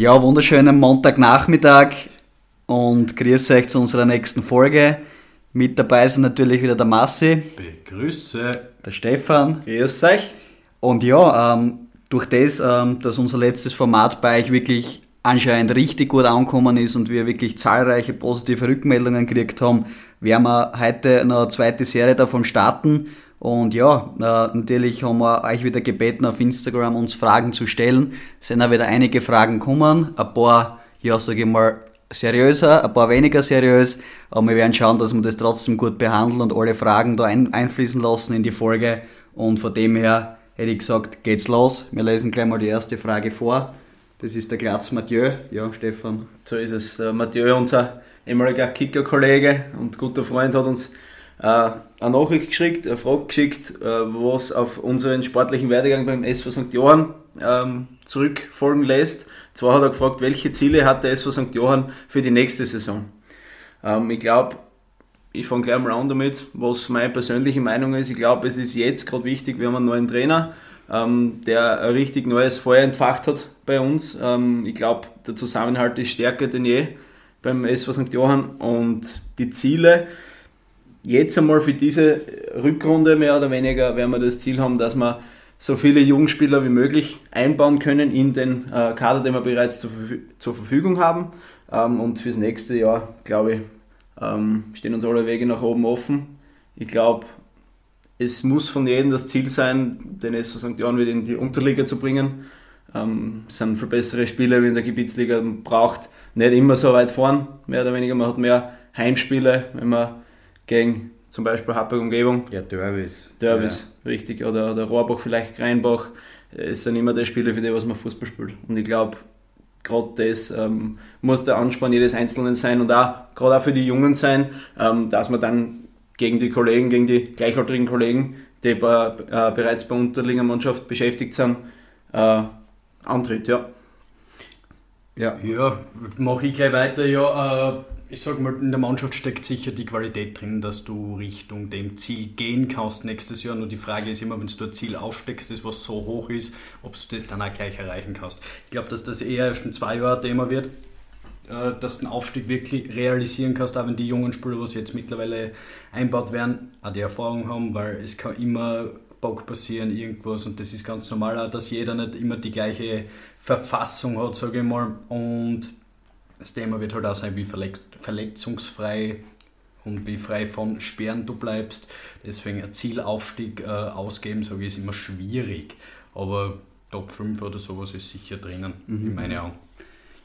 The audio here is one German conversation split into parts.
Ja, wunderschönen Montagnachmittag und grüße euch zu unserer nächsten Folge. Mit dabei sind natürlich wieder der Massi. Begrüße. Der Stefan. Grüß euch. Und ja, ähm, durch das, ähm, dass unser letztes Format bei euch wirklich anscheinend richtig gut angekommen ist und wir wirklich zahlreiche positive Rückmeldungen gekriegt haben, werden wir heute noch eine zweite Serie davon starten. Und ja, äh, natürlich haben wir euch wieder gebeten, auf Instagram uns Fragen zu stellen. Es sind auch wieder einige Fragen gekommen, ein paar, ja, sage ich mal, seriöser, ein paar weniger seriös, aber wir werden schauen, dass wir das trotzdem gut behandeln und alle Fragen da ein, einfließen lassen in die Folge. Und von dem her hätte ich gesagt, geht's los. Wir lesen gleich mal die erste Frage vor. Das ist der Glatz Mathieu. Ja, Stefan. So ist es. Der Mathieu, unser ehemaliger Kicker-Kollege und guter Freund, hat uns äh, eine Nachricht geschickt, eine Frage geschickt, äh, was auf unseren sportlichen Werdegang beim SV St. Johann ähm, zurückfolgen lässt. Zwar hat er gefragt, welche Ziele hat der SV St. Johann für die nächste Saison. Ähm, ich glaube, ich fange gleich mal an damit, was meine persönliche Meinung ist. Ich glaube, es ist jetzt gerade wichtig, wir haben einen neuen Trainer, ähm, der ein richtig neues Feuer entfacht hat bei uns. Ich glaube, der Zusammenhalt ist stärker denn je beim SV St. Johann und die Ziele, jetzt einmal für diese Rückrunde mehr oder weniger werden wir das Ziel haben, dass wir so viele Jugendspieler wie möglich einbauen können in den äh, Kader, den wir bereits zur, zur Verfügung haben. Ähm, und fürs nächste Jahr, glaube ich, ähm, stehen uns alle Wege nach oben offen. Ich glaube, es muss von jedem das Ziel sein, den SV St. Johann wieder in die Unterliga zu bringen. Ähm, es sind viel bessere Spieler wie in der Gebietsliga. Man braucht nicht immer so weit fahren, mehr oder weniger. Man hat mehr Heimspiele, wenn man gegen zum Beispiel Happel Umgebung. Ja, Derbys. Derbys, ja. richtig. Oder, oder Rohrbach, vielleicht Kreinbach. Es sind immer die Spiele, für die was man Fußball spielt. Und ich glaube, gerade das ähm, muss der Ansporn jedes Einzelnen sein und auch gerade auch für die Jungen sein, ähm, dass man dann gegen die Kollegen, gegen die gleichaltrigen Kollegen, die bei, äh, bereits bei unterliegender Mannschaft beschäftigt sind, äh, antritt. Ja. Ja, ja mache ich gleich weiter. Ja, äh, ich sag mal, in der Mannschaft steckt sicher die Qualität drin, dass du Richtung dem Ziel gehen kannst nächstes Jahr. Nur die Frage ist immer, wenn du ein Ziel aussteckst, das was so hoch ist, ob du das dann auch gleich erreichen kannst. Ich glaube, dass das eher erst in zwei Jahren Thema wird, äh, dass du den Aufstieg wirklich realisieren kannst, auch wenn die jungen Spieler, was jetzt mittlerweile einbaut werden, auch die Erfahrung haben, weil es kann immer Bock passieren, irgendwas und das ist ganz normal, auch, dass jeder nicht immer die gleiche Verfassung hat, sage ich mal. Und das Thema wird halt auch sein, wie verletzungsfrei und wie frei von Sperren du bleibst. Deswegen ein Zielaufstieg äh, ausgeben, sage ich, ist immer schwierig. Aber Top 5 oder sowas ist sicher drinnen, mhm. in meinen Augen.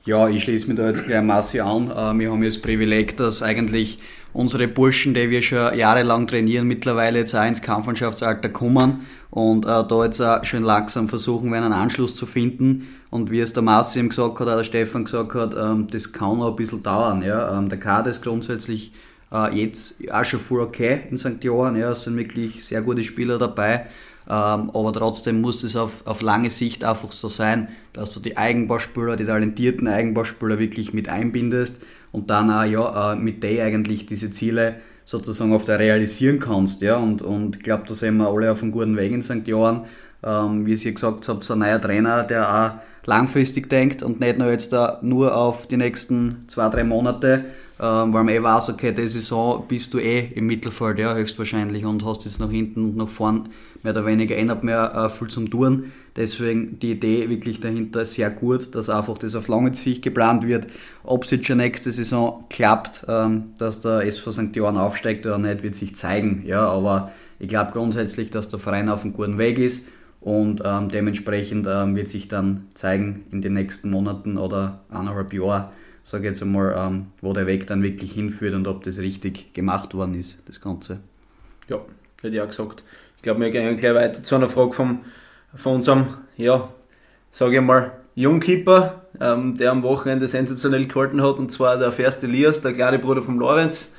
Ja, ich schließe mich da jetzt gleich Massi an. Äh, wir haben ja das Privileg, dass eigentlich unsere Burschen, die wir schon jahrelang trainieren, mittlerweile jetzt auch ins Kampfmannschaftsalter kommen und äh, da jetzt auch schön langsam versuchen werden, einen Anschluss zu finden. Und wie es der Marci eben gesagt hat, auch der Stefan gesagt hat, ähm, das kann noch ein bisschen dauern. Ja. Ähm, der Kader ist grundsätzlich äh, jetzt auch schon voll okay in St. Johann. Ja. Es sind wirklich sehr gute Spieler dabei. Ähm, aber trotzdem muss es auf, auf lange Sicht einfach so sein, dass du die Eigenbauspieler, die talentierten Eigenbauspieler wirklich mit einbindest und dann auch ja, äh, mit denen eigentlich diese Ziele sozusagen auf der realisieren kannst. Ja? Und, und ich glaube, da sind wir alle auf einem guten Weg in St. Johann. Ähm, wie ihr gesagt habt, so ein neuer Trainer, der auch langfristig denkt und nicht nur jetzt da nur auf die nächsten zwei, drei Monate, ähm, weil man eh weiß, okay, die Saison bist du eh im Mittelfeld, ja, höchstwahrscheinlich und hast jetzt nach hinten und nach vorn mehr oder weniger eh nicht mehr äh, viel zum Tun. Deswegen die Idee wirklich dahinter sehr gut, dass einfach das auf lange Sicht geplant wird. Ob es jetzt schon nächste Saison klappt, ähm, dass der SV St. Johann aufsteigt oder nicht, wird sich zeigen. Ja, aber ich glaube grundsätzlich, dass der Verein auf einem guten Weg ist und ähm, dementsprechend ähm, wird sich dann zeigen in den nächsten Monaten oder eineinhalb Jahren, sage ich jetzt einmal, ähm, wo der Weg dann wirklich hinführt und ob das richtig gemacht worden ist, das Ganze. Ja, hätte ich auch gesagt. Ich glaube, wir gehen gleich weiter zu einer Frage vom, von unserem, ja, sage ich mal, Jungkeeper, ähm, der am Wochenende sensationell gehalten hat, und zwar der First Elias, der kleine Bruder von Lorenz.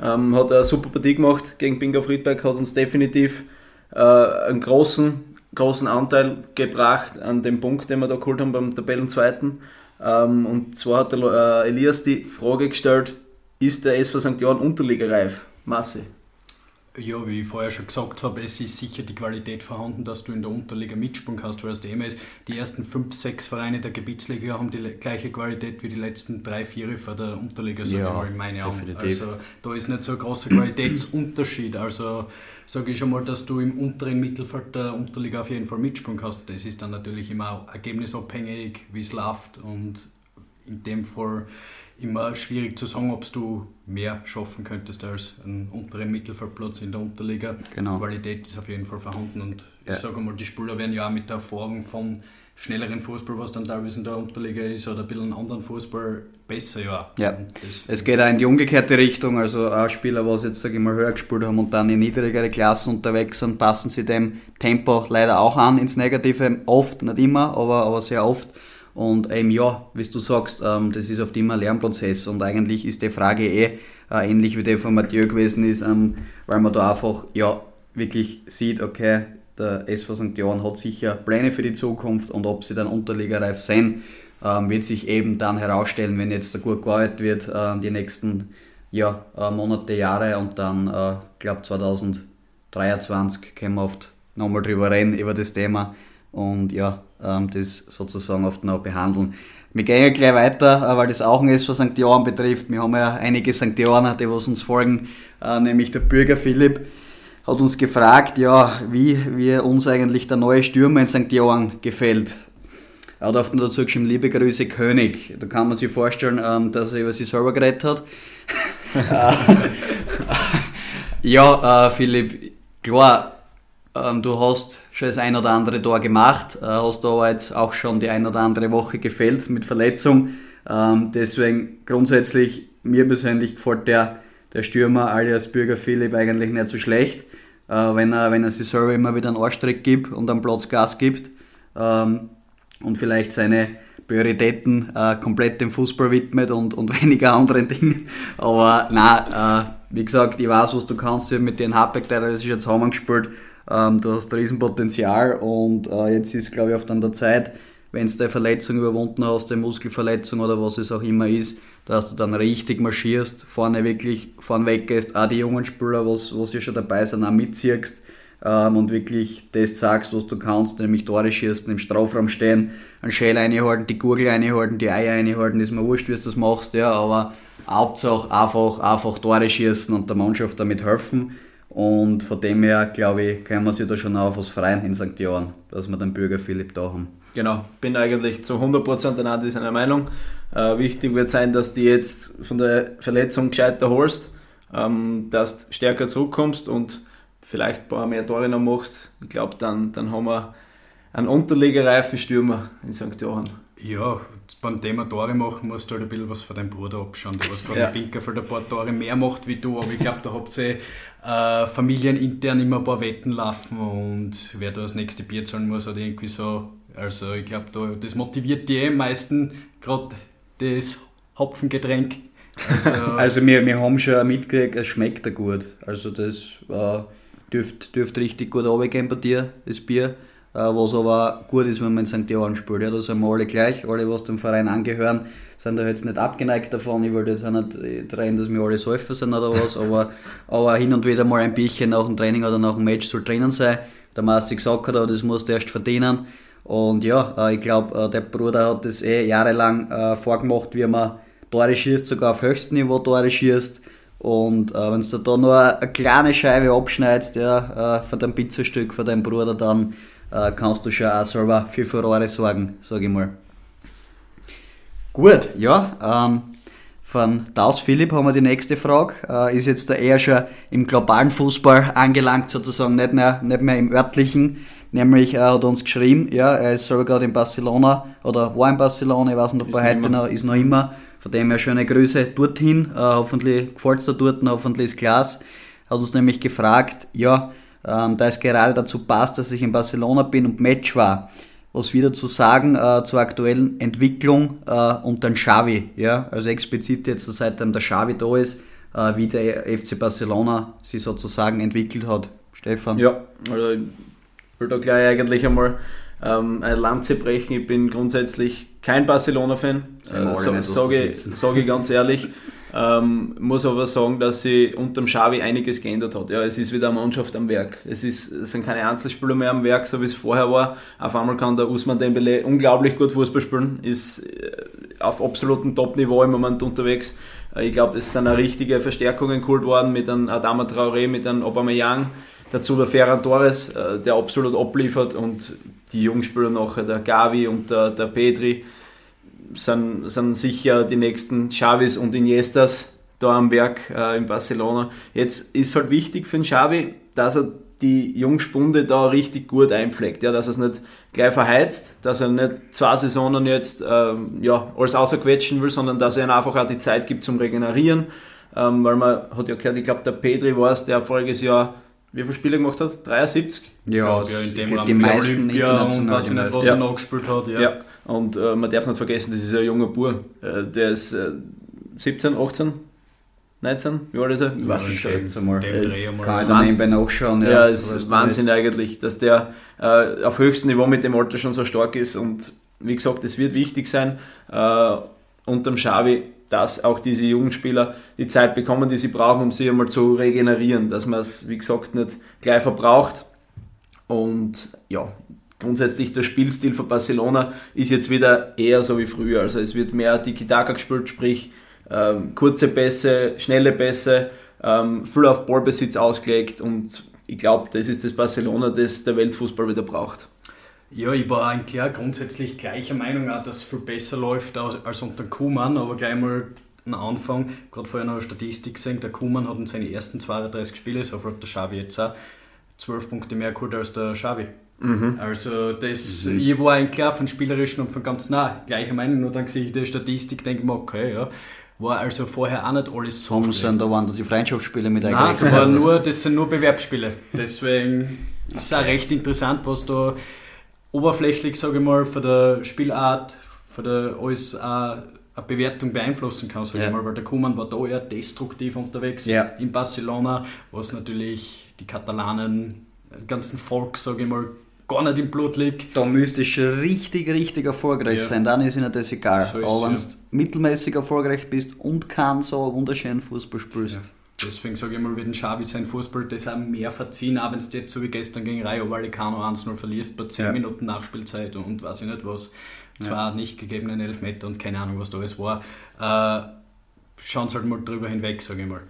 Ähm, hat eine super Partie gemacht gegen Bingo Friedberg, hat uns definitiv äh, einen großen großen Anteil gebracht an dem Punkt, den wir da geholt haben beim Tabellenzweiten. Ähm, und zwar hat der äh, Elias die Frage gestellt, ist der SV St. Johann unterligareif? Masse. Ja, wie ich vorher schon gesagt habe, es ist sicher die Qualität vorhanden, dass du in der Unterliga Mitsprung hast, weil das Thema ist, die ersten fünf, sechs Vereine der Gebietsliga haben die gleiche Qualität wie die letzten drei, vier vor der Unterliga, sage ja, ich mal, in meine Augen. Also da ist nicht so ein großer Qualitätsunterschied. Also sage ich schon mal, dass du im unteren Mittelfeld der Unterliga auf jeden Fall Mitsprung hast. Das ist dann natürlich immer ergebnisabhängig, wie es läuft und in dem Fall immer schwierig zu sagen, ob du mehr schaffen könntest als einen unteren Mittelfeldplatz in der Unterliga. Genau. Qualität ist auf jeden Fall vorhanden und ja. ich sage mal, die Spieler werden ja auch mit der Erfahrung von schnelleren Fußball, was dann teilweise in der Unterliga ist, oder ein bisschen anderen Fußball besser, ja. Ja, es geht auch in die umgekehrte Richtung, also auch Spieler, was jetzt, sage ich mal, höher gespielt haben und dann in niedrigere Klassen unterwegs sind, passen sie dem Tempo leider auch an, ins Negative, oft, nicht immer, aber, aber sehr oft. Und eben ja, wie du sagst, ähm, das ist oft immer ein Lernprozess und eigentlich ist die Frage eh äh, ähnlich wie die von Mathieu gewesen ist, ähm, weil man da einfach ja wirklich sieht, okay, der SV St. Johann hat sicher Pläne für die Zukunft und ob sie dann unterligareif sind, ähm, wird sich eben dann herausstellen, wenn jetzt da gut gearbeitet wird, äh, die nächsten ja, äh, Monate, Jahre und dann, äh, ich glaube 2023 können wir oft nochmal drüber reden, über das Thema und ja, ähm, das sozusagen oft noch behandeln. Wir gehen ja gleich weiter, äh, weil das auch ein ist, was St. Johann betrifft. Wir haben ja einige St. Johanner, die was uns folgen, äh, nämlich der Bürger Philipp hat uns gefragt, ja, wie, wie uns eigentlich der neue Stürmer in St. Johann gefällt. Er hat oft nur dazu geschrieben, liebe Grüße König. Da kann man sich vorstellen, ähm, dass er über sich selber geredet hat. ja, äh, Philipp, klar, ähm, du hast schon das ein oder andere Tor gemacht, äh, hast aber jetzt auch schon die ein oder andere Woche gefällt mit Verletzung. Ähm, deswegen grundsätzlich, mir persönlich gefällt der, der Stürmer alias Bürger Philipp eigentlich nicht so schlecht, äh, wenn, er, wenn er sich selber immer wieder einen Arschtrick gibt und am Platz Gas gibt ähm, und vielleicht seine Prioritäten äh, komplett dem Fußball widmet und, und weniger anderen Dingen. Aber nein, äh, wie gesagt, ich weiß, was du kannst mit den Hardback, das ist jetzt zusammengespielt. Ähm, du hast Riesenpotenzial und äh, jetzt ist, glaube ich, oft an der Zeit, wenn du deine Verletzung überwunden hast, eine Muskelverletzung oder was es auch immer ist, dass du dann richtig marschierst, vorne wirklich vorne weggehst, auch die jungen Spieler, was, was ja schon dabei sind, auch mitziehst ähm, und wirklich das sagst, was du kannst, nämlich Tore schießen, im Strafraum stehen, einen Schäl einhalten, die Gurgel einhalten, die Eier einhalten, ist mir wurscht, wie du das machst, ja, aber Hauptsache einfach, einfach Tore schießen und der Mannschaft damit helfen. Und von dem her, glaube ich, können wir sich da schon auf was freuen in St. Johann, dass wir den Bürger Philipp da haben. Genau, bin eigentlich zu 100% an dieser Meinung. Äh, wichtig wird sein, dass du jetzt von der Verletzung gescheiter holst, ähm, dass du stärker zurückkommst und vielleicht ein paar mehr Tore noch machst. Ich glaube, dann, dann haben wir einen unterlegereifen Stürmer in St. Johann. Ja, beim Thema Tore machen musst du halt ein bisschen was von deinem Bruder abschauen. Du hast gerade ja. Pinkerfeld ein paar Tore mehr macht wie du, aber ich glaube, da habt ihr äh, familienintern immer ein paar Wetten laufen und wer da das nächste Bier zahlen muss oder irgendwie so. Also ich glaube, da, das motiviert die am meisten, gerade das Hopfengetränk. Also, also wir, wir haben schon mitgekriegt, es schmeckt da gut. Also das äh, dürfte dürft richtig gut runtergehen bei dir, das Bier. Äh, was aber gut ist, wenn man in St. Johann spielt. Ja, da sind wir alle gleich, alle, was dem Verein angehören, sind da jetzt nicht abgeneigt davon. Ich wollte jetzt auch nicht drehen, dass wir alle Säufer sind oder was, aber, aber hin und wieder mal ein Bierchen nach dem Training oder nach dem Match soll drinnen sein. Der Massi gesagt hat, aber das musst du erst verdienen. Und ja, äh, ich glaube, äh, der Bruder hat das eh jahrelang vorgemacht, wie man Tore schießt, sogar auf höchstem Niveau Tore schießt. Und äh, wenn du da nur eine kleine Scheibe abschneidest ja, von deinem Pizzastück von deinem Bruder, dann äh, kannst du schon auch selber für Furore sorgen, sage ich mal. Gut, ja, ähm, von Daus Philipp haben wir die nächste Frage. Äh, ist jetzt da eher schon im globalen Fußball angelangt, sozusagen, nicht mehr, nicht mehr im örtlichen. Nämlich er hat uns geschrieben, ja, er ist selber gerade in Barcelona oder war in Barcelona, ich weiß nicht, ob er heute noch, ist noch immer. Von dem her schöne Grüße dorthin. Äh, hoffentlich gefällt es dir dort, hoffentlich ist Glas. Hat uns nämlich gefragt, ja, ähm, da es gerade dazu passt, dass ich in Barcelona bin und Match war. Was wieder zu sagen äh, zur aktuellen Entwicklung äh, und dann Xavi, ja, also explizit jetzt seitdem der Xavi da ist, äh, wie der FC Barcelona sich sozusagen entwickelt hat. Stefan? Ja, also ich will da gleich eigentlich einmal ähm, eine Lanze brechen. Ich bin grundsätzlich kein Barcelona-Fan, äh, so, sage ich, sag ich ganz ehrlich. Äh, Ähm, muss aber sagen, dass sich unter dem Xavi einiges geändert hat. Ja, es ist wieder eine Mannschaft am Werk. Es, ist, es sind keine Einzelspieler mehr am Werk, so wie es vorher war. Auf einmal kann der Usman Dembele unglaublich gut Fußball spielen, ist äh, auf absolutem Top-Niveau im Moment unterwegs. Äh, ich glaube, es sind auch richtige Verstärkungen geholt worden mit einem Adama Traoré, mit einem Aubameyang. Dazu der Ferran Torres, äh, der absolut abliefert und die Jungspieler nachher, der Gavi und der, der Pedri, sind, sind sicher die nächsten Chavis und Iniestas da am Werk äh, in Barcelona. Jetzt ist halt wichtig für den Xavi, dass er die Jungspunde da richtig gut einpflegt, ja, dass er es nicht gleich verheizt, dass er nicht zwei Saisonen jetzt ähm, ja, alles außerquetschen will, sondern dass er ihnen einfach auch die Zeit gibt zum Regenerieren, ähm, weil man hat ja gehört, ich glaube der Pedri war es, der voriges Jahr wie viele Spiele gemacht hat? 73? Ja, ja in dem die meisten Olympia und weiß ich nicht, was ja. er noch gespielt hat. Ja, ja. Und äh, man darf nicht vergessen, das ist ein junger Bur. Äh, der ist äh, 17, 18, 19, wie alt ist er? Ich weiß es gar nicht. Mal. Es kann ich dann nebenbei nachschauen. Ja, ja es ist Wahnsinn eigentlich, dass der äh, auf höchstem Niveau mit dem Alter schon so stark ist und wie gesagt, es wird wichtig sein, äh, unterm Xavi dass auch diese Jugendspieler die Zeit bekommen, die sie brauchen, um sich einmal zu regenerieren, dass man es, wie gesagt, nicht gleich verbraucht. Und ja, grundsätzlich der Spielstil von Barcelona ist jetzt wieder eher so wie früher. Also es wird mehr Tiki-Taka gespielt, sprich ähm, kurze Pässe, schnelle Pässe, ähm, viel auf Ballbesitz ausgelegt und ich glaube, das ist das Barcelona, das der Weltfußball wieder braucht. Ja, ich war eigentlich auch grundsätzlich gleicher Meinung, auch, dass es viel besser läuft als unter Kuhmann, aber gleich mal am Anfang, gerade vorher noch eine Statistik gesehen, der Kuhmann hat in seinen ersten 32 Spiele, so hat der Xavi jetzt auch, 12 Punkte mehr geholt als der Xavi. Mhm. Also das, mhm. ich war eigentlich klar von spielerischen und von ganz nah gleicher Meinung, nur dann sehe ich die Statistik, denke ich mir, okay, ja, war also vorher auch nicht alles so sind da waren da die Freundschaftsspiele mit Nein, da war nur, das sind nur Bewerbsspiele. Deswegen ist es auch recht interessant, was da oberflächlich, sage ich mal, von der Spielart, von der alles eine Bewertung beeinflussen kann, sage ja. ich mal, weil der Kuman war da eher destruktiv unterwegs ja. in Barcelona, was natürlich die Katalanen, den ganzen Volk, sage ich mal, gar nicht im Blut liegt. Da müsste ich richtig, richtig erfolgreich ja. sein, dann ist ihnen das egal. So Aber wenn du mittelmäßig erfolgreich bist und keinen so wunderschönen Fußball spielst. Deswegen sage ich mal, wird ein Xavi sein Fußball das auch mehr verziehen, auch wenn es jetzt so wie gestern gegen Rayo Vallecano 1-0 verlierst bei 10 ja. Minuten Nachspielzeit und, und weiß ich nicht was. Zwar ja. nicht gegebenen Elfmeter und keine Ahnung, was da alles war. Äh, schauen sie halt mal drüber hinweg, sage ich mal.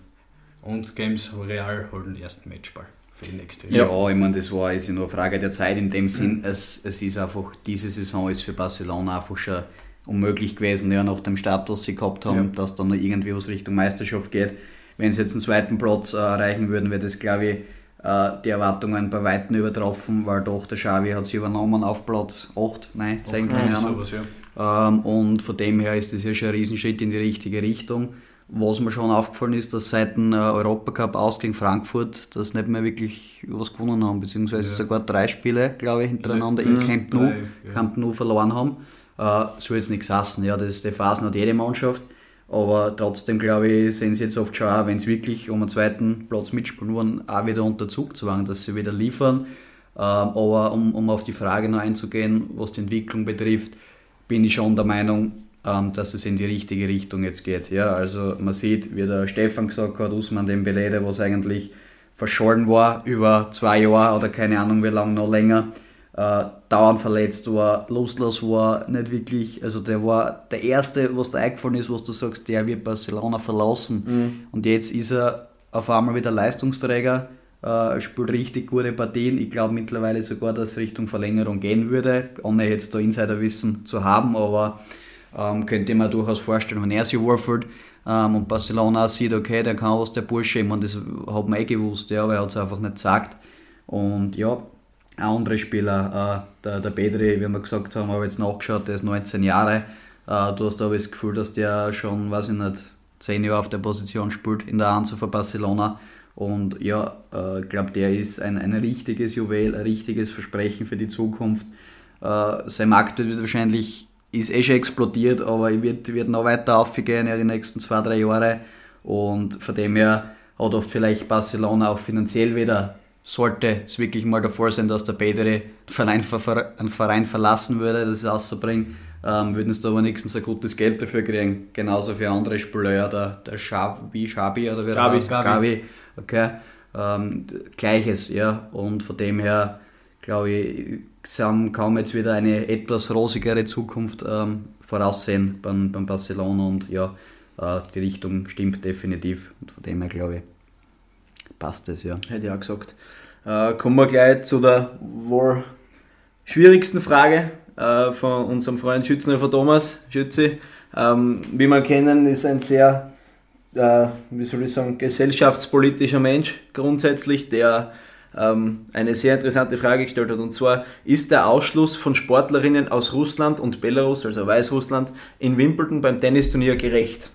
Und Games Real holt den ersten Matchball für die nächste Ja, ja ich meine, das war ist nur eine Frage der Zeit in dem Sinn, es, es ist einfach, diese Saison ist für Barcelona einfach schon unmöglich gewesen, ja, nach dem Status, sie gehabt haben, ja. dass dann noch irgendwie was Richtung Meisterschaft geht wenn sie jetzt einen zweiten Platz äh, erreichen würden, wäre das, glaube ich, äh, die Erwartungen bei Weitem übertroffen, weil doch der Xavi hat sie übernommen auf Platz 8, nein, 10, okay, keine Ahnung. Sowas, ja. ähm, und von dem her ist das ja schon ein Riesenschritt in die richtige Richtung. Was mir schon aufgefallen ist, dass seit dem äh, Europacup aus gegen Frankfurt das nicht mehr wirklich was gewonnen haben, beziehungsweise ja. sogar drei Spiele, glaube ich, hintereinander ja. in Camp Nou, ja. Camp nou verloren haben. Äh, so jetzt nichts hassen, ja, das ist die Phasen hat jede Mannschaft. Aber trotzdem, glaube ich, sehen sie jetzt oft schon auch, wenn sie wirklich um einen zweiten Platz mitspielen wollen, auch wieder unter Zugzwang, dass sie wieder liefern. Ähm, aber um, um auf die Frage noch einzugehen, was die Entwicklung betrifft, bin ich schon der Meinung, dass es in die richtige Richtung jetzt geht. Ja, also man sieht, wie der Stefan gesagt hat, Usman Dembele, was eigentlich verschollen war über zwei Jahre oder keine Ahnung wie lange noch länger, äh, dauernd verletzt war, loslos war, nicht wirklich, also der war der Erste, was da eingefallen ist, was du sagst, der wird Barcelona verlassen. Mhm. Und jetzt ist er auf einmal wieder Leistungsträger, äh, spielt richtig gute Partien. Ich glaube mittlerweile sogar, dass es Richtung Verlängerung gehen würde, ohne jetzt da Insiderwissen zu haben, aber ähm, könnte mir durchaus vorstellen, wenn er sich wohlfühlt ähm, und Barcelona sieht, okay, der kann was, der Bursche, ich meine, das hat man eh gewusst, ja, aber er hat es einfach nicht gesagt. Und ja, andere Spieler, äh, der, der Pedri, wie wir gesagt haben, habe jetzt nachgeschaut, der ist 19 Jahre. Äh, du hast aber das Gefühl, dass der schon, weiß ich nicht, 10 Jahre auf der Position spielt in der Anzu für Barcelona. Und ja, äh, ich äh, glaube, der ist ein, ein richtiges Juwel, ein richtiges Versprechen für die Zukunft. Äh, sein Markt wird wahrscheinlich, ist eh schon explodiert, aber er wird, wird noch weiter aufgehen ja, die nächsten zwei, drei Jahre. Und von dem her hat oft vielleicht Barcelona auch finanziell wieder sollte es wirklich mal davor sein, dass der Pedri einen Verein verlassen würde, das ist auszubringen, ähm, würden sie aber nächstens ein gutes Geld dafür kriegen. Genauso für andere Spieler, der, der Schabi, Schabi oder wie Gabi, Gabi. Gabi, okay. Ähm, Gleiches, ja. Und von dem her, glaube ich, kaum jetzt wieder eine etwas rosigere Zukunft ähm, voraussehen beim, beim Barcelona und ja, äh, die Richtung stimmt definitiv. Und von dem her, glaube ich, passt es, ja. Hätte ich auch gesagt. Äh, kommen wir gleich zu der wohl schwierigsten Frage äh, von unserem Freund Schützenhofer Thomas Schützi. Ähm, wie wir kennen, ist ein sehr, äh, wie soll ich sagen, gesellschaftspolitischer Mensch grundsätzlich, der ähm, eine sehr interessante Frage gestellt hat. Und zwar, ist der Ausschluss von Sportlerinnen aus Russland und Belarus, also Weißrussland, in Wimbledon beim Tennisturnier gerecht?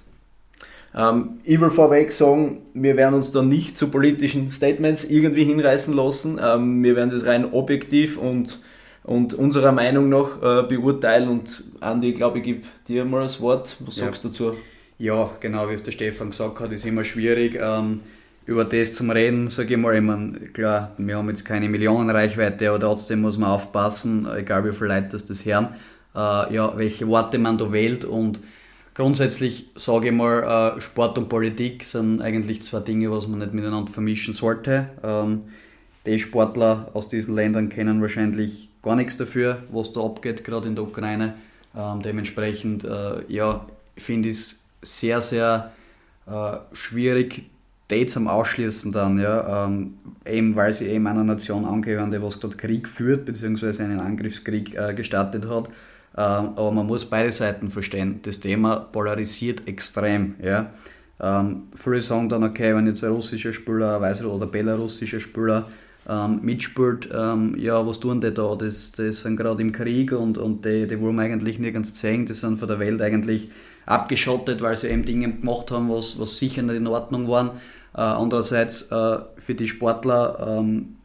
Ähm, ich will vorweg sagen, wir werden uns da nicht zu politischen Statements irgendwie hinreißen lassen. Ähm, wir werden das rein objektiv und, und unserer Meinung nach äh, beurteilen. Und Andi, ich glaube, ich gebe dir mal das Wort. Was ja. sagst du dazu? Ja, genau wie es der Stefan gesagt hat, ist immer schwierig. Ähm, über das zum Reden, sage ich mal, ich meine, klar, wir haben jetzt keine Millionenreichweite, aber trotzdem muss man aufpassen, egal wie viele Leute das, das hören, äh, ja, welche Worte man da wählt und Grundsätzlich sage ich mal, äh, Sport und Politik sind eigentlich zwei Dinge, was man nicht miteinander vermischen sollte. Ähm, die Sportler aus diesen Ländern kennen wahrscheinlich gar nichts dafür, was da abgeht, gerade in der Ukraine. Ähm, dementsprechend, äh, ja, finde ich es sehr, sehr äh, schwierig, die zum Ausschließen dann, ja, ähm, eben weil sie eben einer Nation angehören, die was dort Krieg führt, beziehungsweise einen Angriffskrieg gestartet hat. Ähm, aber man muss beide Seiten verstehen. Das Thema polarisiert extrem. Ja? Ähm, viele sagen dann, okay, wenn jetzt ein russischer Spieler weiß, oder belarussischer Spieler ähm, mitspielt, ähm, ja, was tun die da? Das, das sind gerade im Krieg und, und die, die wollen eigentlich nirgends zeigen. Die sind von der Welt eigentlich abgeschottet, weil sie eben Dinge gemacht haben, was, was sicher nicht in Ordnung waren. Äh, andererseits äh, für die Sportler ähm,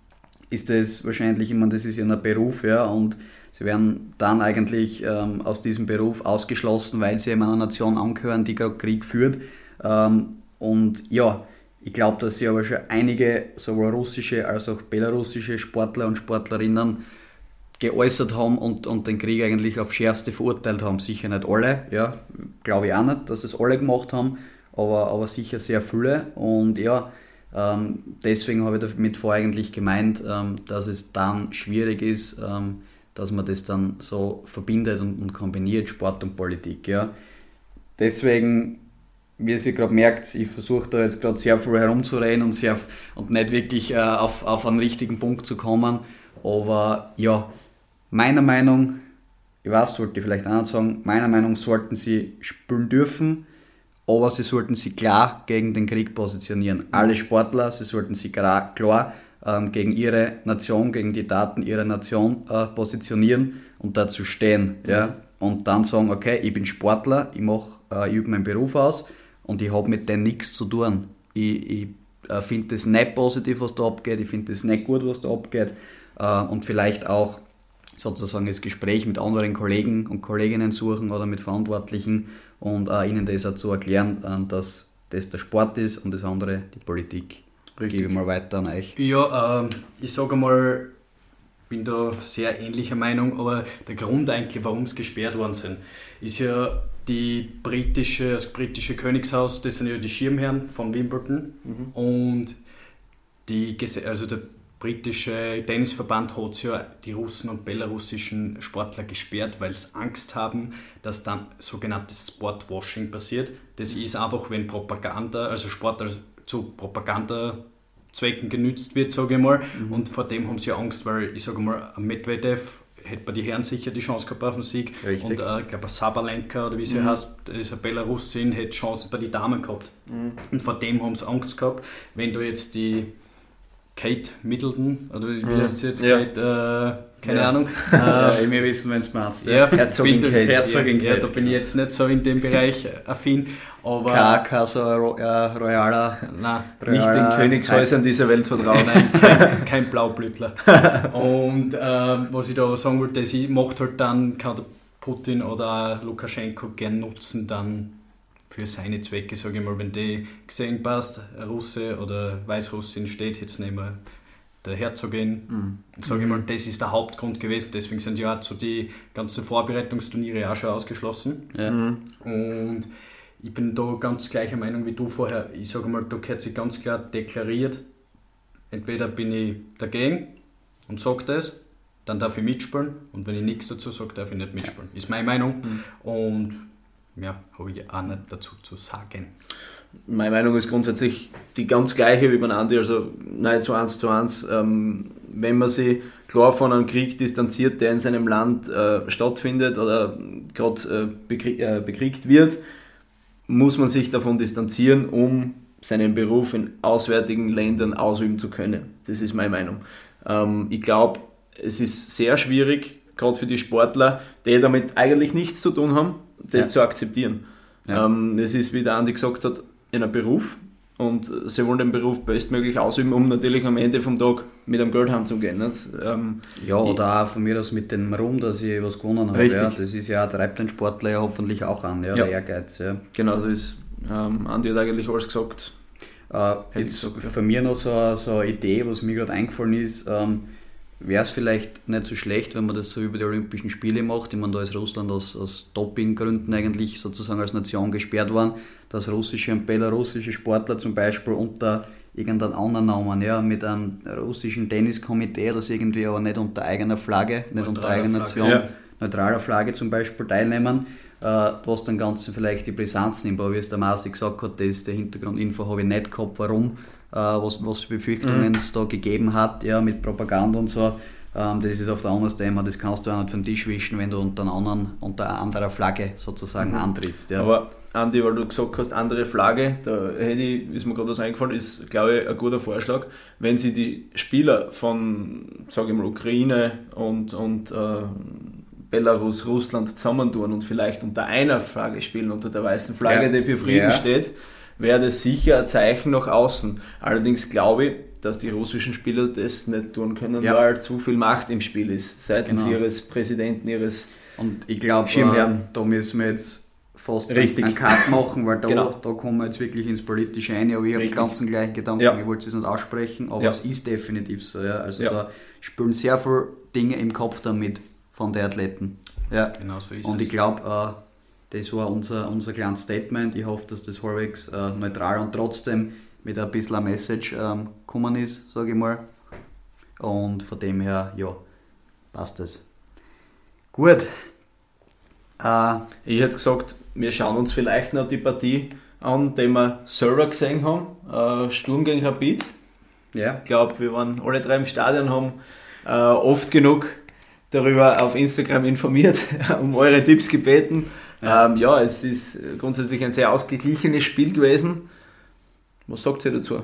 ist das wahrscheinlich, ich meine, das ist ja ein Beruf, ja, und Sie werden dann eigentlich ähm, aus diesem Beruf ausgeschlossen, weil sie einer Nation angehören, die gerade Krieg führt. Ähm, und ja, ich glaube, dass sie aber schon einige sowohl russische als auch belarussische Sportler und Sportlerinnen geäußert haben und, und den Krieg eigentlich auf schärfste verurteilt haben. Sicher nicht alle, ja, glaube ich auch nicht, dass es alle gemacht haben, aber, aber sicher sehr viele. Und ja, ähm, deswegen habe ich damit vor eigentlich gemeint, ähm, dass es dann schwierig ist, ähm, dass man das dann so verbindet und, und kombiniert, Sport und Politik. Ja. Deswegen, wie ihr gerade merkt, ich versuche da jetzt gerade sehr viel herumzureden und, sehr, und nicht wirklich äh, auf, auf einen richtigen Punkt zu kommen. Aber ja, meiner Meinung, ich weiß, sollte ich vielleicht auch sagen, meiner Meinung sollten sie spielen dürfen, aber sie sollten sich klar gegen den Krieg positionieren. Alle Sportler, sie sollten sich klar, klar ähm, gegen ihre Nation, gegen die Daten ihrer Nation äh, positionieren und dazu stehen. Ja? Und dann sagen, okay, ich bin Sportler, ich, mach, äh, ich übe meinen Beruf aus und ich habe mit dem nichts zu tun. Ich, ich äh, finde das nicht positiv, was da abgeht, ich finde das nicht gut, was da abgeht äh, und vielleicht auch sozusagen das Gespräch mit anderen Kollegen und Kolleginnen suchen oder mit Verantwortlichen und äh, ihnen das auch zu erklären, äh, dass das der Sport ist und das andere die Politik. Richtig. Gebe mal weiter an euch. Ja, äh, ich sage mal, bin da sehr ähnlicher Meinung, aber der Grund eigentlich, warum es gesperrt worden sind, ist ja die britische, das britische Königshaus, das sind ja die Schirmherren von Wimbledon mhm. und die, also der britische Tennisverband hat ja die russen und belarussischen Sportler gesperrt, weil sie Angst haben, dass dann sogenanntes Sportwashing passiert. Das ist einfach, wenn Propaganda, also Sportler zu Propagandazwecken genützt wird, sage ich mal. Mhm. Und vor dem haben sie Angst, weil ich sage mal, Medvedev hätte bei den Herren sicher die Chance gehabt auf den Sieg. Richtig. Und äh, ich glaube, Sabalenka oder wie sie mhm. heißt, eine Belarusin, hätte Chancen bei den Damen gehabt. Mhm. Und vor dem haben sie Angst gehabt, wenn du jetzt die Kate Middleton, oder wie mhm. heißt sie jetzt? Ja. Kate, äh, keine ja. Ahnung. Äh, wir wissen, wenn es meinst. Ja, Herzogin Kate. Herzogin Kate. Ja, da bin ich jetzt nicht so in dem Bereich affin. Aber kein, kein so ro äh, royaler, nein, nicht den Königshäusern dieser Welt vertrauen. Nein, kein, kein Blaublütler. Und äh, was ich da sagen wollte, das macht halt dann, kann der Putin oder Lukaschenko gern nutzen, dann für seine Zwecke, sage ich mal, wenn die gesehen passt, Russe oder Weißrussin steht jetzt nicht mehr der Herzogin. Mhm. Sage ich mal, das ist der Hauptgrund gewesen. Deswegen sind ja auch so die ganzen Vorbereitungsturniere auch schon ausgeschlossen. Ja. Mhm. Und ich bin da ganz gleicher Meinung wie du vorher. Ich sage mal, da gehört sich ganz klar deklariert. Entweder bin ich dagegen und sage das, dann darf ich mitspielen. Und wenn ich nichts dazu sage, darf ich nicht mitspielen. Ist meine Meinung. Mhm. Und ja, habe ich auch nicht dazu zu sagen. Meine Meinung ist grundsätzlich die ganz gleiche wie beim Andi, also nahezu eins zu eins. Ähm, wenn man sich klar von einem Krieg distanziert, der in seinem Land äh, stattfindet oder gerade äh, bekrieg, äh, bekriegt wird, muss man sich davon distanzieren, um seinen Beruf in auswärtigen Ländern ausüben zu können. Das ist meine Meinung. Ähm, ich glaube, es ist sehr schwierig, gerade für die Sportler, die damit eigentlich nichts zu tun haben, das ja. zu akzeptieren. Ja. Ähm, es ist, wie der Andi gesagt hat, in einem Beruf und sie wollen den Beruf bestmöglich ausüben, um natürlich am Ende vom Tag mit einem Geld heimzugehen. Ähm, ja, oder auch von mir aus mit dem Ruhm, dass ich was gewonnen habe. Ja, das ist ja, treibt den Sportler ja hoffentlich auch an, ja, ja. der Ehrgeiz. Ja. Genau so ist. Ähm, Andi hat eigentlich alles gesagt. Äh, jetzt so, von mir noch so, so eine Idee, was mir gerade eingefallen ist. Ähm, wäre es vielleicht nicht so schlecht, wenn man das so über die Olympischen Spiele macht. Ich meine, da ist Russland aus, aus Dopinggründen eigentlich sozusagen als Nation gesperrt worden, dass russische und belarussische Sportler zum Beispiel unter irgendeinen anderen Namen, ja, mit einem russischen Tenniskomitee, das irgendwie aber nicht unter eigener Flagge, nicht neutraler unter eigener Nation, ja. neutraler Flagge zum Beispiel teilnehmen, äh, was dann Ganzen vielleicht die Brisanz nimmt. Aber wie es der Marci gesagt hat, das ist der Hintergrundinfo habe ich nicht gehabt, warum was, was für Befürchtungen mhm. es da gegeben hat, ja, mit Propaganda und so. Ähm, das ist oft ein anderes Thema, das kannst du auch nicht vom Tisch wischen, wenn du unter, einer anderen, unter anderer Flagge sozusagen mhm. antrittst. Ja. Aber Andi, weil du gesagt hast, andere Flagge, da hätte ich, ist mir gerade was eingefallen, ist, glaube ich, ein guter Vorschlag, wenn sie die Spieler von, sage ich mal, Ukraine und, und äh, Belarus, Russland zusammentun und vielleicht unter einer Flagge spielen, unter der weißen Flagge, ja. die für Frieden ja. steht, wäre das sicher ein Zeichen nach außen. Allerdings glaube ich, dass die russischen Spieler das nicht tun können, ja. weil zu viel Macht im Spiel ist, seitens genau. ihres Präsidenten, ihres Und ich glaube, äh, da müssen wir jetzt fast Richtig. einen Cut machen, weil da, genau. da kommen wir jetzt wirklich ins Politische ein. Aber ich habe die ganzen gleichen Gedanken, ja. ich wollte es nicht aussprechen, aber ja. es ist definitiv so. Ja. Also da spielen sehr viele Dinge im Kopf damit von den Athleten. Ja. Genau so ist Und es. ich glaube, äh, das war unser, unser kleines Statement. Ich hoffe, dass das halbwegs äh, neutral und trotzdem mit ein bisschen Message ähm, gekommen ist, sage ich mal. Und von dem her, ja, passt das. Gut. Äh, ich hätte gesagt, wir schauen uns vielleicht noch die Partie an, die wir selber gesehen haben. Äh, Sturm gegen Rapid. Ja. Ich glaube, wir waren alle drei im Stadion, haben äh, oft genug darüber auf Instagram informiert, um eure Tipps gebeten. Ja. Ähm, ja, es ist grundsätzlich ein sehr ausgeglichenes Spiel gewesen. Was sagt ihr dazu?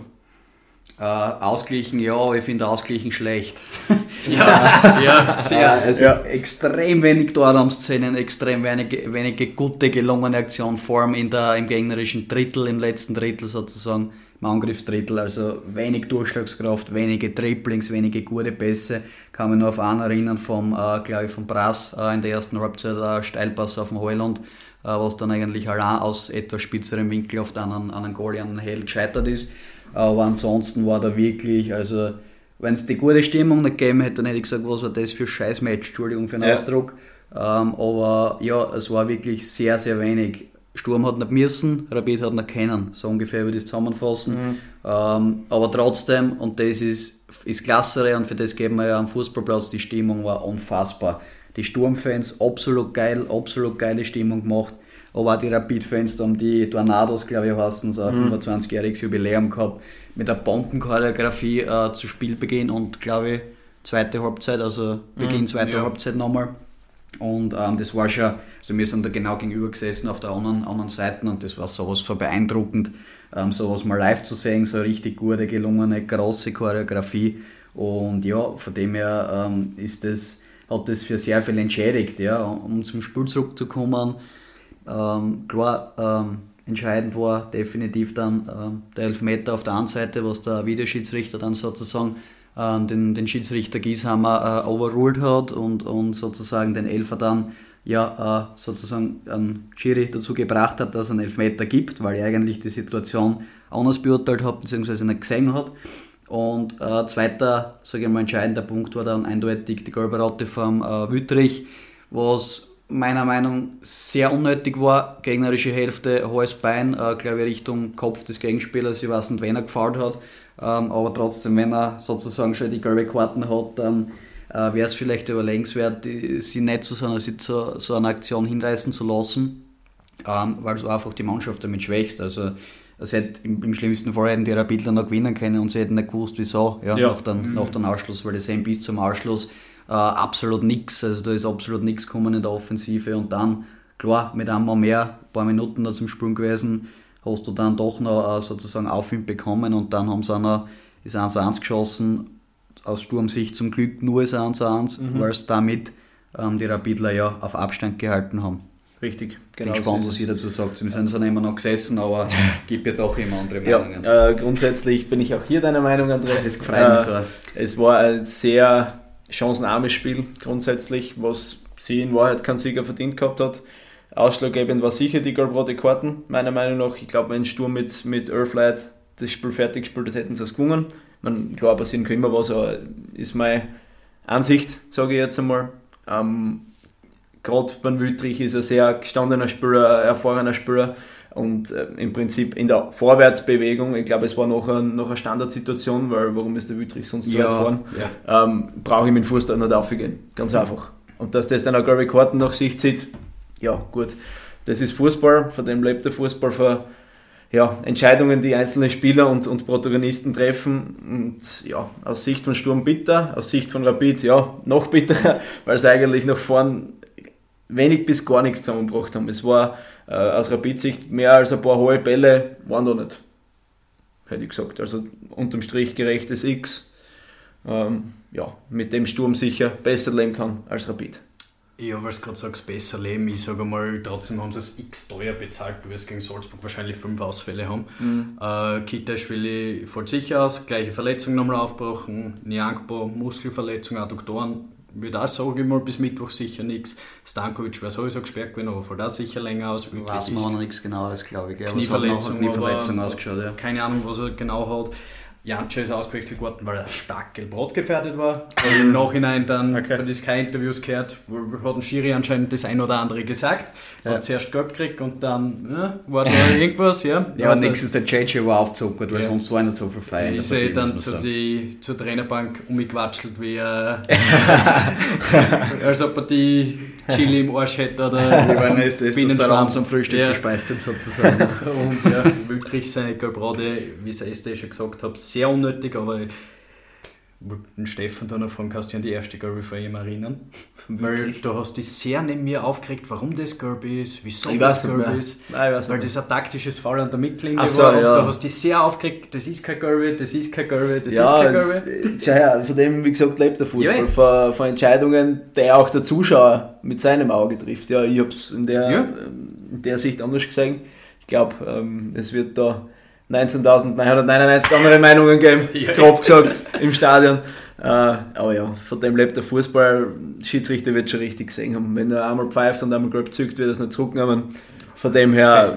Äh, ausgleichen ja, ich finde ausgleichen schlecht. ja, ja, sehr. Also ja. extrem wenig Torraumszenen, extrem wenige, wenige gute, gelungene Aktionen, vor allem in der, im gegnerischen Drittel, im letzten Drittel sozusagen, im Angriffsdrittel. Also wenig Durchschlagskraft, wenige Triplings, wenige gute Pässe. Kann mich nur auf einen erinnern vom, äh, glaube ich, vom Brass äh, in der ersten Halbzeit, äh, Steilpass auf dem Heuland, äh, was dann eigentlich allein aus etwas spitzerem Winkel auf den anderen, anderen Goalie, an Hell gescheitert ist. Aber ansonsten war da wirklich, also wenn es die gute Stimmung nicht gegeben hätte, dann hätte ich gesagt, was war das für ein Scheißmatch, Entschuldigung für den ja. Ausdruck. Ähm, aber ja, es war wirklich sehr, sehr wenig. Sturm hat nicht müssen, Rapid hat nicht können, so ungefähr würde ich es zusammenfassen. Mhm. Ähm, aber trotzdem, und das ist, ist klassere und für das geben wir ja am Fußballplatz, die Stimmung war unfassbar. Die Sturmfans, absolut geil, absolut geile Stimmung gemacht aber auch die Rapid-Fans haben die Tornados, glaube ich, heißen so ein mhm. 25-jähriges Jubiläum gehabt, mit der Bombenchoreografie äh, zu Spielbeginn und, glaube ich, zweite Halbzeit, also Beginn mhm, zweiter ja. Halbzeit nochmal. Und ähm, das war schon, also wir sind da genau gegenüber gesessen auf der anderen, anderen Seite und das war sowas von beeindruckend, ähm, sowas mal live zu sehen, so eine richtig gute, gelungene, große Choreografie. Und ja, von dem her ähm, ist das, hat das für sehr viel entschädigt, ja, um zum Spiel zurückzukommen. Ähm, klar, ähm, entscheidend war definitiv dann ähm, der Elfmeter auf der einen Seite, was der Videoschiedsrichter dann sozusagen den, den Schiedsrichter Gieshammer äh, overruled hat und, und sozusagen den Elfer dann ja äh, sozusagen einen Schiri dazu gebracht hat, dass er einen Elfmeter gibt, weil er eigentlich die Situation anders beurteilt hat bzw. nicht gesehen hat. Und äh, zweiter, sage ich mal, entscheidender Punkt war dann eindeutig die gelbe Ratte vom äh, Wüttrich, was meiner Meinung nach sehr unnötig war. Gegnerische Hälfte, hohes Bein, äh, glaube ich, Richtung Kopf des Gegenspielers. Ich weiß nicht, wen er gefault hat. Ähm, aber trotzdem, wenn er sozusagen schon die gelbe Karten hat, dann äh, wäre es vielleicht überlegenswert, die, sie nicht zu so einer, zu so einer Aktion hinreißen zu lassen, ähm, weil du einfach die Mannschaft damit schwächst. Also es hätte im, im, schlimmsten Fall hätten die Rapidler noch gewinnen können und sie hätten nicht gewusst, wieso, ja, ja. Nach, dem, mhm. nach dem Ausschluss, weil die sehen bis zum Ausschluss äh, absolut nichts. Also da ist absolut nichts gekommen in der Offensive und dann, klar, mit einmal mehr, ein paar Minuten da zum Sprung gewesen, hast du dann doch noch äh, sozusagen Aufwind bekommen und dann haben sie noch, ist 1 1 geschossen, aus Sturmsicht zum Glück nur ist 1 1, mhm. weil es damit ähm, die Rapidler ja auf Abstand gehalten haben. Richtig. Genau Bin gespannt, was ihr dazu sagt. Wir sind zwar immer noch gesessen, aber gibt ja doch immer andere Meinungen. Ja, äh, grundsätzlich bin ich auch hier deiner Meinung, Andreas. Das ist gefreut. Äh, so. Es war ein sehr chancenarmes Spiel grundsätzlich, was sie in Wahrheit keinen Sieger verdient gehabt hat. Ausschlaggebend war sicher die gelb-rote Karten, meiner Meinung nach. Ich glaube, wenn Sturm mit, mit Earthlight das Spiel fertig gespielt hat, hätten sie es gewonnen. Man, klar, passieren kann immer was, aber ist meine Ansicht, sage ich jetzt einmal. Ähm, gerade beim Wüttrich ist er sehr gestandener Spieler, erfahrener Spieler und äh, im Prinzip in der Vorwärtsbewegung, ich glaube, es war noch, ein, noch eine Standardsituation, weil warum ist der Wüttrich sonst so ja, weit fahren, ja. ähm, brauche ich mit dem Fuß da nicht aufgehen. Ganz einfach. Und dass das dann auch Gary Carton nach sich zieht, ja, gut. Das ist Fußball, von dem lebt der Fußball, von ja, Entscheidungen, die einzelne Spieler und, und Protagonisten treffen. Und ja, aus Sicht von Sturm bitter, aus Sicht von Rapid, ja, noch bitterer, weil es eigentlich nach vorn wenig bis gar nichts zusammengebracht haben. Es war äh, aus Rapid-Sicht mehr als ein paar hohe Bälle, waren da nicht. Hätte ich gesagt. Also unterm Strich gerechtes X. Ähm, ja, mit dem Sturm sicher besser leben kann als Rapid. Ja, weil du gerade sagst, besser leben. Ich sage mal, trotzdem haben sie es x teuer bezahlt. Du wirst gegen Salzburg wahrscheinlich fünf Ausfälle haben. Mhm. Äh, Kitaschwili fällt sicher aus, gleiche Verletzung nochmal aufgebrochen. Niangbo, Muskelverletzung, Adduktoren wird auch, sage ich mal, bis Mittwoch sicher nichts. Stankovic wäre sowieso gesperrt gewesen, aber fällt auch sicher länger aus. Weiß man nichts genaues, glaube ich. Knieverletzung, Knieverletzung ausgeschaut, ja. Keine Ahnung, was er genau hat. Janče ist ausgewechselt worden, weil er stark gelb-rot gefährdet war. Und im Nachhinein dann okay. bei Sky-Interviews gehört, hat ein Schiri anscheinend das ein oder andere gesagt. Ja. Hat zuerst gelb gekriegt und dann ja, war da irgendwas. Ja, ja aber nächstes der JJ war aufgezuckert, weil ja. sonst war nicht so viel feiern. Ich sehe dann zu die, zur Trainerbank umgequatschelt, wie er, als ob er die Chili im Arsch hätte oder meine, ist das zum Frühstück ja. verspeist hat sozusagen. und ja, wirklich seine Gelbrade, wie es Esther schon gesagt hat, sehr unnötig, aber den Stefan dann fragen, kannst du an die erste Girl von ihm erinnern? Weil du hast dich sehr neben mir aufgeregt, warum das Girl ist, wieso ich das Girl ist. Nein, weil das ein taktisches Foul an der Mittellinie so, war. Ja. Du hast dich sehr aufgeregt, das ist kein Girl, das ist kein Girl, das ja, ist kein Girl. Ja, ja, von dem, wie gesagt, lebt der Fußball. Ja, von, von, Entscheidungen, der auch der Zuschauer mit seinem Auge trifft. Ja, ich habe es in, der, in der Sicht anders gesehen. Ich glaube, ähm, es wird da 19.999 andere Meinungen geben, grob gesagt, im Stadion. Äh, aber ja, von dem lebt der Fußball. Schiedsrichter wird schon richtig gesehen haben. Wenn er einmal pfeift und einmal gelb zückt, wird er es nicht zurücknehmen. Von dem her,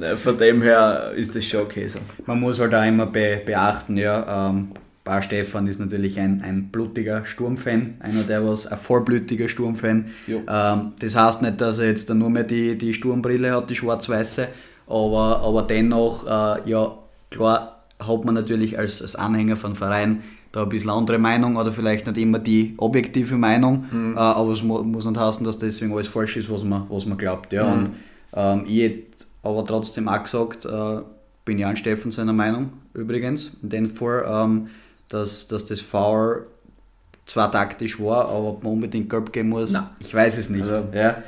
äh, von dem her ist das schon okay so. Man muss halt auch immer be beachten, ja, ähm, Bar Stefan ist natürlich ein, ein blutiger Sturmfan, einer der was, ein vollblütiger Sturmfan. Ähm, das heißt nicht, dass er jetzt nur mehr die, die Sturmbrille hat, die schwarz-weiße, aber, aber dennoch, äh, ja, klar hat man natürlich als, als Anhänger von Verein da ein bisschen andere Meinung oder vielleicht nicht immer die objektive Meinung, mhm. äh, aber es mu muss nicht heißen, dass deswegen alles falsch ist, was man, was man glaubt. Ja. Mhm. Und ähm, ich hätte aber trotzdem auch gesagt, äh, bin Jan Steffen seiner Meinung übrigens, in dem Fall, ähm, dass, dass das Foul zwar taktisch war, aber ob man unbedingt gelb gehen muss, Nein. ich weiß es nicht. Also, ja.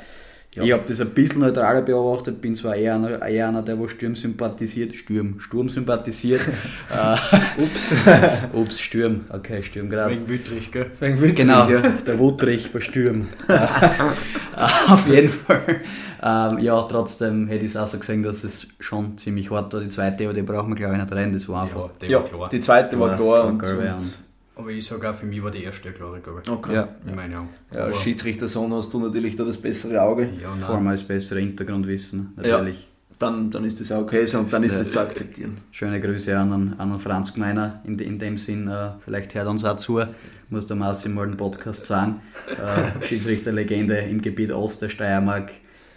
Ja. Ich habe das ein bisschen neutraler beobachtet, bin zwar eher einer, eher einer der wo Sturm sympathisiert, Sturm, Sturm sympathisiert. Äh, Ups. Ups, Sturm, okay, Sturm gerade. Wegen Wüttrich, gell? Wegen Wüttrich, genau, ja. der Wuttrich bei Sturm. Auf jeden Fall. Ähm, ja, trotzdem hätte ich es auch so gesehen, dass es schon ziemlich hart war. Die zweite, aber die brauchen wir glaube ich nicht rein, das war einfach. Ja, ja war die zweite war, war klar. Und, und, und aber ich sage auch, für mich war die erste klare, glaube ich. Okay. Ja. In meinen Augen. Ja, als Schiedsrichtersohn hast du natürlich da das bessere Auge. Ja, Vor allem als bessere Hintergrundwissen, natürlich. dann, dann ist das auch okay so und dann ist das zu akzeptieren. Schöne Grüße an, an Franz Gmeiner in, in dem Sinn, äh, vielleicht hört uns auch zu, muss der Marci mal einen Podcast sagen. Äh, Schiedsrichterlegende im Gebiet Ost der Steiermark,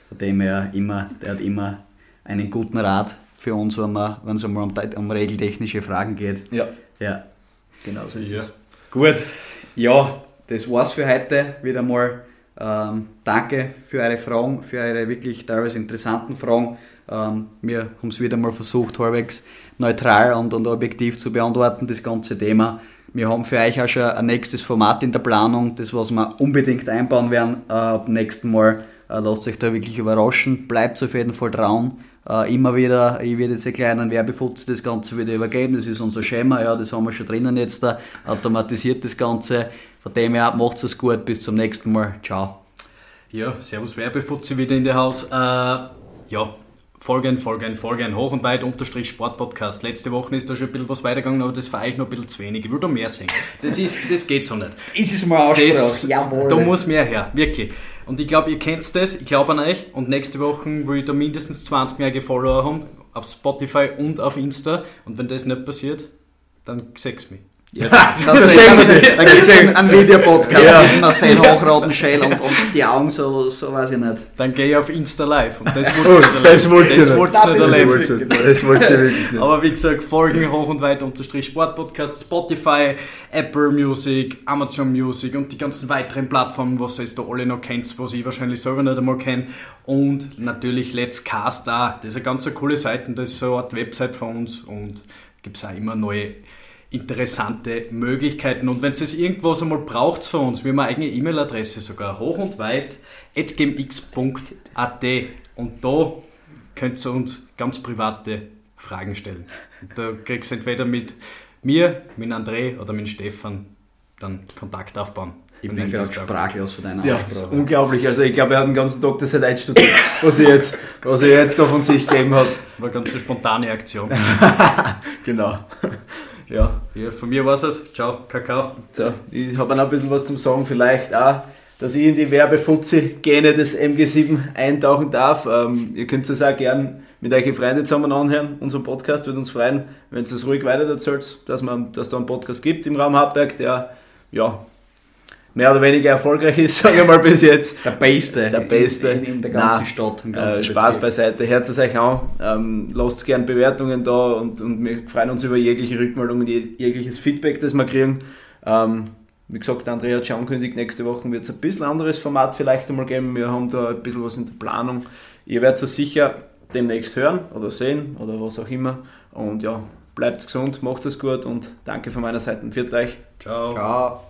von dem er immer, der hat immer einen guten Rat für uns, wenn es einmal um, um regeltechnische Fragen geht. Ja. Ja. Genau so ist ja. es. Gut, ja, das war's für heute. Wieder mal ähm, danke für eure Fragen, für eure wirklich teilweise interessanten Fragen. Ähm, wir haben es wieder mal versucht, halbwegs neutral und, und objektiv zu beantworten, das ganze Thema. Wir haben für euch auch schon ein nächstes Format in der Planung, das was wir unbedingt einbauen werden. Äh, ab nächsten Mal äh, lasst euch da wirklich überraschen. Bleibt auf jeden Fall dran. Äh, immer wieder, ich werde jetzt einen kleinen Werbefutz das Ganze wieder übergeben. Das ist unser Schema, ja, das haben wir schon drinnen jetzt da. Automatisiert das Ganze. Von dem her, macht es gut. Bis zum nächsten Mal. Ciao. Ja, Servus Werbefutzi wieder in der Haus. Äh, ja, Folgen, Folgen, Folgen, hoch und weit, unterstrich Sportpodcast. Letzte Woche ist da schon ein bisschen was weitergegangen, aber das war eigentlich noch ein bisschen zu wenig. Ich würde mehr sehen. Das, ist, das geht so nicht. Ist es mal das, Jawohl. Da muss mehr her, wirklich. Und ich glaube, ihr kennt das, ich glaube an euch. Und nächste Woche will ich da mindestens 20 mehr Follower haben, auf Spotify und auf Insta. Und wenn das nicht passiert, dann sechs mich. Ja, das sehen wir Da gibt es einen, einen Videopodcast ja. mit Marcel Hochroten Schäl und, und die Augen so, so weiß ich nicht. Dann gehe ich auf Insta live und das wollte oh, das wollte das wollte nicht erleben. Das wollte sie wirklich nicht. Aber wie gesagt, folgen hoch und weit unterstrich Sportpodcast, Spotify, Apple Music, Amazon Music und die ganzen weiteren Plattformen, was ihr da alle noch kennt, was ich wahrscheinlich selber nicht einmal kenne. Und natürlich Let's Cast da. Das ist eine ganz coole Seite, das ist so eine Art Website von uns und gibt es auch immer neue interessante Möglichkeiten. Und wenn es irgendwas einmal braucht für uns, wir haben eine eigene E-Mail-Adresse sogar, hoch und weit, gmx.at. Und da könnt ihr uns ganz private Fragen stellen. Und da kriegst du entweder mit mir, mit André oder mit Stefan dann Kontakt aufbauen. Ich bin gerade sprachlos von deiner ja, Aussprache. unglaublich. Also ich glaube, er hat den ganzen Tag das halt einstudiert, was er jetzt, was er jetzt da von sich gegeben hat. War eine ganz spontane Aktion. genau. Ja, ja von mir war es. Ciao, Kakao. So, ich habe noch ein bisschen was zum Sagen, vielleicht auch, dass ich in die Werbefutzi-Gene des MG7 eintauchen darf. Ähm, ihr könnt es auch gerne mit euren Freunden zusammen anhören. Unser Podcast wird uns freuen, wenn ihr es ruhig weiter erzählt, dass, man, dass da einen Podcast gibt im Raum Hartberg, der ja, mehr oder weniger erfolgreich ist, sage ich mal bis jetzt. Der Beste. Der Beste. In, in der ganzen Nein, Stadt. Im ganzen äh, Spaß beiseite. Hört es euch an. Ähm, lasst gerne Bewertungen da und, und wir freuen uns über jegliche Rückmeldungen, jegliches Feedback, das wir kriegen. Ähm, wie gesagt, Andrea hat schon angekündigt, nächste Woche wird es ein bisschen anderes Format vielleicht einmal geben. Wir haben da ein bisschen was in der Planung. Ihr werdet es sicher demnächst hören oder sehen oder was auch immer. Und ja, bleibt gesund, macht es gut und danke von meiner Seite. Viert euch. Ciao. Ciao.